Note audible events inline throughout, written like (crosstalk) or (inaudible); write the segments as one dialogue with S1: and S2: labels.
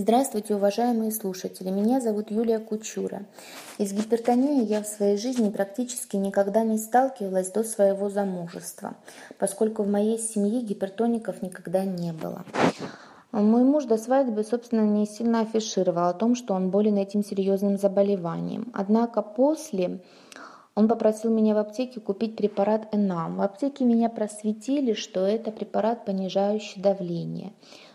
S1: Здравствуйте, уважаемые слушатели. Меня зовут Юлия Кучура. Из гипертонии я в своей жизни практически никогда не сталкивалась до своего замужества, поскольку в моей семье гипертоников никогда не было. Мой муж до свадьбы, собственно, не сильно афишировал о том, что он болен этим серьезным заболеванием. Однако после он попросил меня в аптеке купить препарат Энам. В аптеке меня просветили, что это препарат, понижающий давление.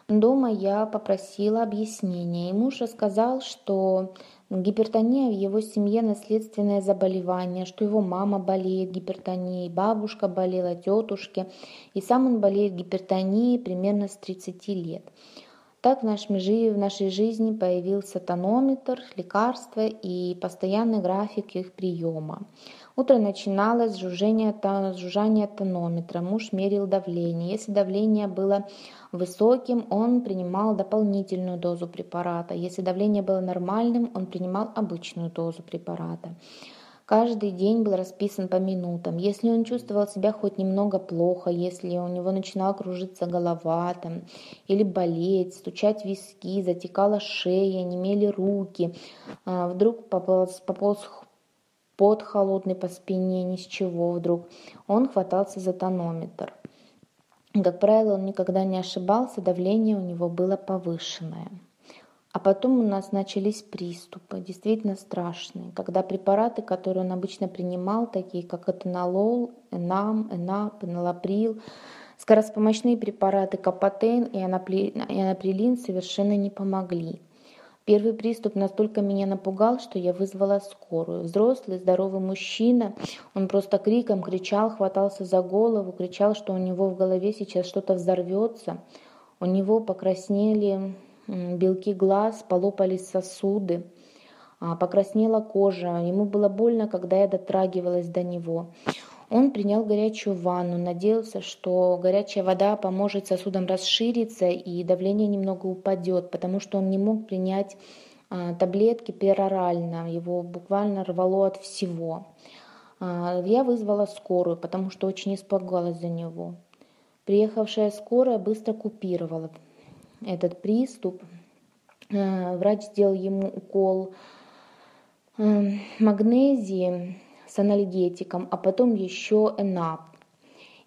S1: Дома я попросила объяснения, и муж рассказал, что гипертония в его семье наследственное заболевание, что его мама болеет гипертонией, бабушка болела, тетушки, и сам он болеет гипертонией примерно с 30 лет. Так в, нашей жизни появился тонометр, лекарства и постоянный график их приема. Утро начиналось с жужжания, с жужжания тонометра. Муж мерил давление. Если давление было высоким, он принимал дополнительную дозу препарата. Если давление было нормальным, он принимал обычную дозу препарата. Каждый день был расписан по минутам. Если он чувствовал себя хоть немного плохо, если у него начинала кружиться голова там, или болеть, стучать виски, затекала шея, немели руки, а, вдруг пополз, пополз пот холодный по спине, ни с чего вдруг, он хватался за тонометр. Как правило, он никогда не ошибался, давление у него было повышенное. А потом у нас начались приступы, действительно страшные, когда препараты, которые он обычно принимал, такие как этанолол, энам, энап, энолаприл, скороспомощные препараты капотен и анаприлин совершенно не помогли. Первый приступ настолько меня напугал, что я вызвала скорую. Взрослый, здоровый мужчина, он просто криком кричал, хватался за голову, кричал, что у него в голове сейчас что-то взорвется. У него покраснели белки глаз, полопались сосуды, а, покраснела кожа. Ему было больно, когда я дотрагивалась до него. Он принял горячую ванну, надеялся, что горячая вода поможет сосудам расшириться и давление немного упадет, потому что он не мог принять а, таблетки перорально, его буквально рвало от всего. А, я вызвала скорую, потому что очень испугалась за него. Приехавшая скорая быстро купировала этот приступ. Э, врач сделал ему укол э, магнезии с анальгетиком, а потом еще ЭНАП.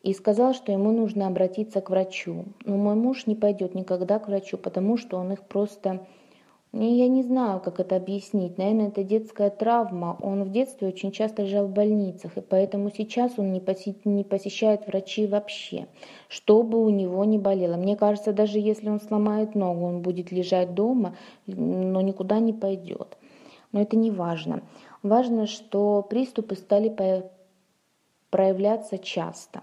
S1: И сказал, что ему нужно обратиться к врачу. Но мой муж не пойдет никогда к врачу, потому что он их просто я не знаю, как это объяснить. Наверное, это детская травма. Он в детстве очень часто лежал в больницах, и поэтому сейчас он не, поси... не посещает врачей вообще, что бы у него ни болело. Мне кажется, даже если он сломает ногу, он будет лежать дома, но никуда не пойдет. Но это не важно. Важно, что приступы стали проявляться часто.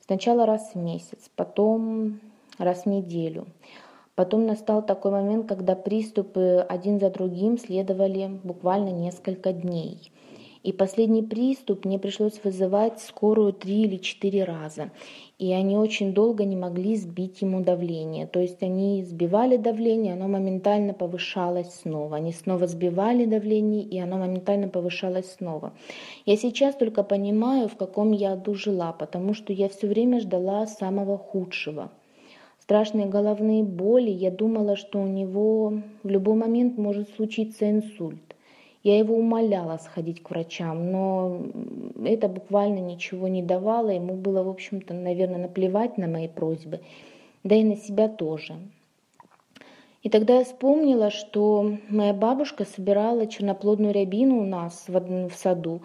S1: Сначала раз в месяц, потом раз в неделю. Потом настал такой момент, когда приступы один за другим следовали буквально несколько дней. И последний приступ мне пришлось вызывать скорую три или четыре раза. И они очень долго не могли сбить ему давление. То есть они сбивали давление, оно моментально повышалось снова. Они снова сбивали давление, и оно моментально повышалось снова. Я сейчас только понимаю, в каком я аду жила, потому что я все время ждала самого худшего – страшные головные боли, я думала, что у него в любой момент может случиться инсульт. Я его умоляла сходить к врачам, но это буквально ничего не давало. Ему было, в общем-то, наверное, наплевать на мои просьбы, да и на себя тоже. И тогда я вспомнила, что моя бабушка собирала черноплодную рябину у нас в, саду,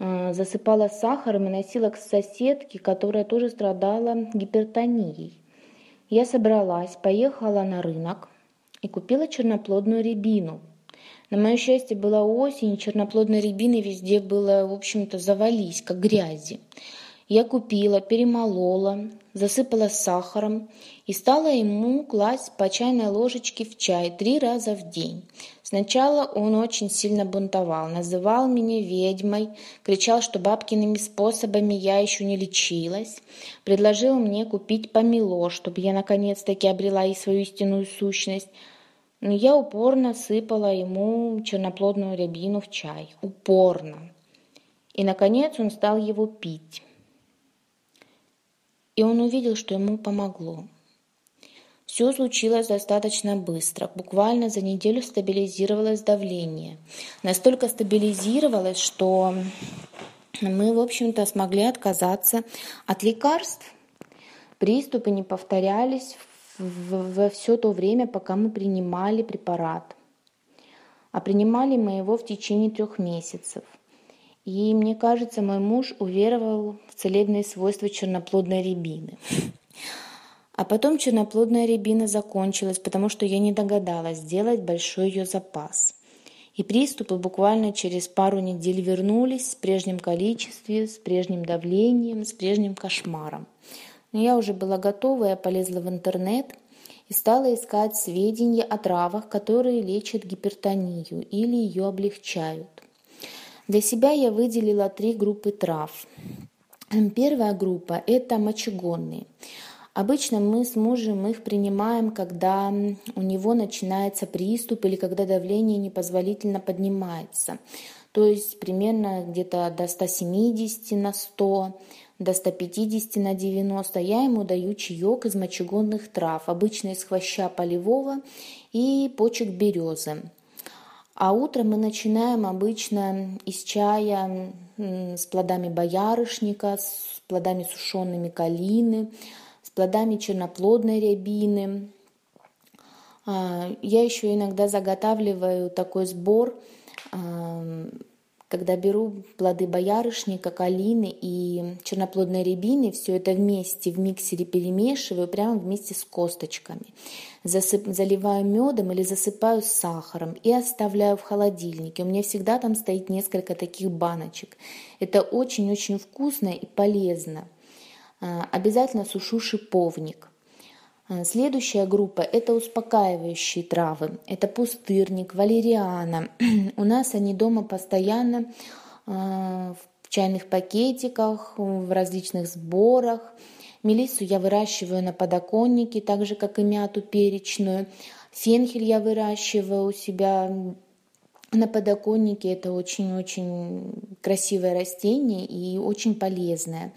S1: э, засыпала сахаром и носила к соседке, которая тоже страдала гипертонией. Я собралась, поехала на рынок и купила черноплодную рябину. На мое счастье, была осень, черноплодной рябины везде было, в общем-то, завались, как грязи. Я купила, перемолола, засыпала сахаром и стала ему класть по чайной ложечке в чай три раза в день. Сначала он очень сильно бунтовал, называл меня ведьмой, кричал, что бабкиными способами я еще не лечилась, предложил мне купить помело, чтобы я наконец-таки обрела и свою истинную сущность. Но я упорно сыпала ему черноплодную рябину в чай. Упорно. И, наконец, он стал его пить. И он увидел, что ему помогло. Все случилось достаточно быстро. Буквально за неделю стабилизировалось давление. Настолько стабилизировалось, что мы, в общем-то, смогли отказаться от лекарств. Приступы не повторялись во все то время, пока мы принимали препарат. А принимали мы его в течение трех месяцев. И мне кажется, мой муж уверовал в целебные свойства черноплодной рябины. А потом черноплодная рябина закончилась, потому что я не догадалась сделать большой ее запас. И приступы буквально через пару недель вернулись в прежнем количестве, с прежним давлением, с прежним кошмаром. Но я уже была готова, я полезла в интернет и стала искать сведения о травах, которые лечат гипертонию или ее облегчают. Для себя я выделила три группы трав. Первая группа – это мочегонные. Обычно мы с мужем их принимаем, когда у него начинается приступ или когда давление непозволительно поднимается. То есть примерно где-то до 170 на 100, до 150 на 90. Я ему даю чаек из мочегонных трав, обычно из хвоща полевого и почек березы. А утром мы начинаем обычно из чая с плодами боярышника, с плодами сушеными калины, плодами черноплодной рябины. А, я еще иногда заготавливаю такой сбор, когда беру плоды боярышника, калины и черноплодной рябины, все это вместе в миксере перемешиваю прямо вместе с косточками. Засып, заливаю медом или засыпаю сахаром и оставляю в холодильнике. У меня всегда там стоит несколько таких баночек. Это очень-очень вкусно и полезно. А, обязательно сушу шиповник. А, следующая группа – это успокаивающие травы. Это пустырник, валериана. (clears throat) У нас они дома постоянно а, в чайных пакетиках, в различных сборах. Мелиссу я выращиваю на подоконнике, так же, как и мяту перечную. Фенхель я выращиваю у себя на подоконнике. Это очень-очень красивое растение и очень полезное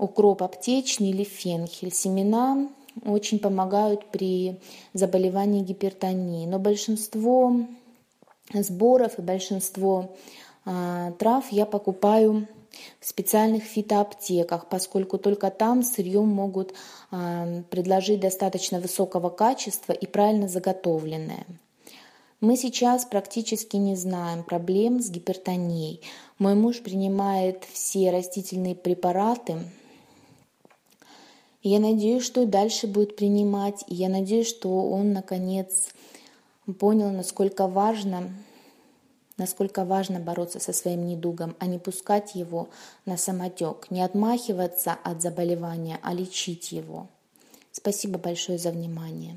S1: укроп аптечный или фенхель. Семена очень помогают при заболевании гипертонии, но большинство сборов и большинство э, трав я покупаю в специальных фитоаптеках, поскольку только там сырье могут э, предложить достаточно высокого качества и правильно заготовленное. Мы сейчас практически не знаем проблем с гипертонией. Мой муж принимает все растительные препараты, я надеюсь, что и дальше будет принимать. И я надеюсь, что он, наконец, понял, насколько важно, насколько важно бороться со своим недугом, а не пускать его на самотек, не отмахиваться от заболевания, а лечить его. Спасибо большое за внимание.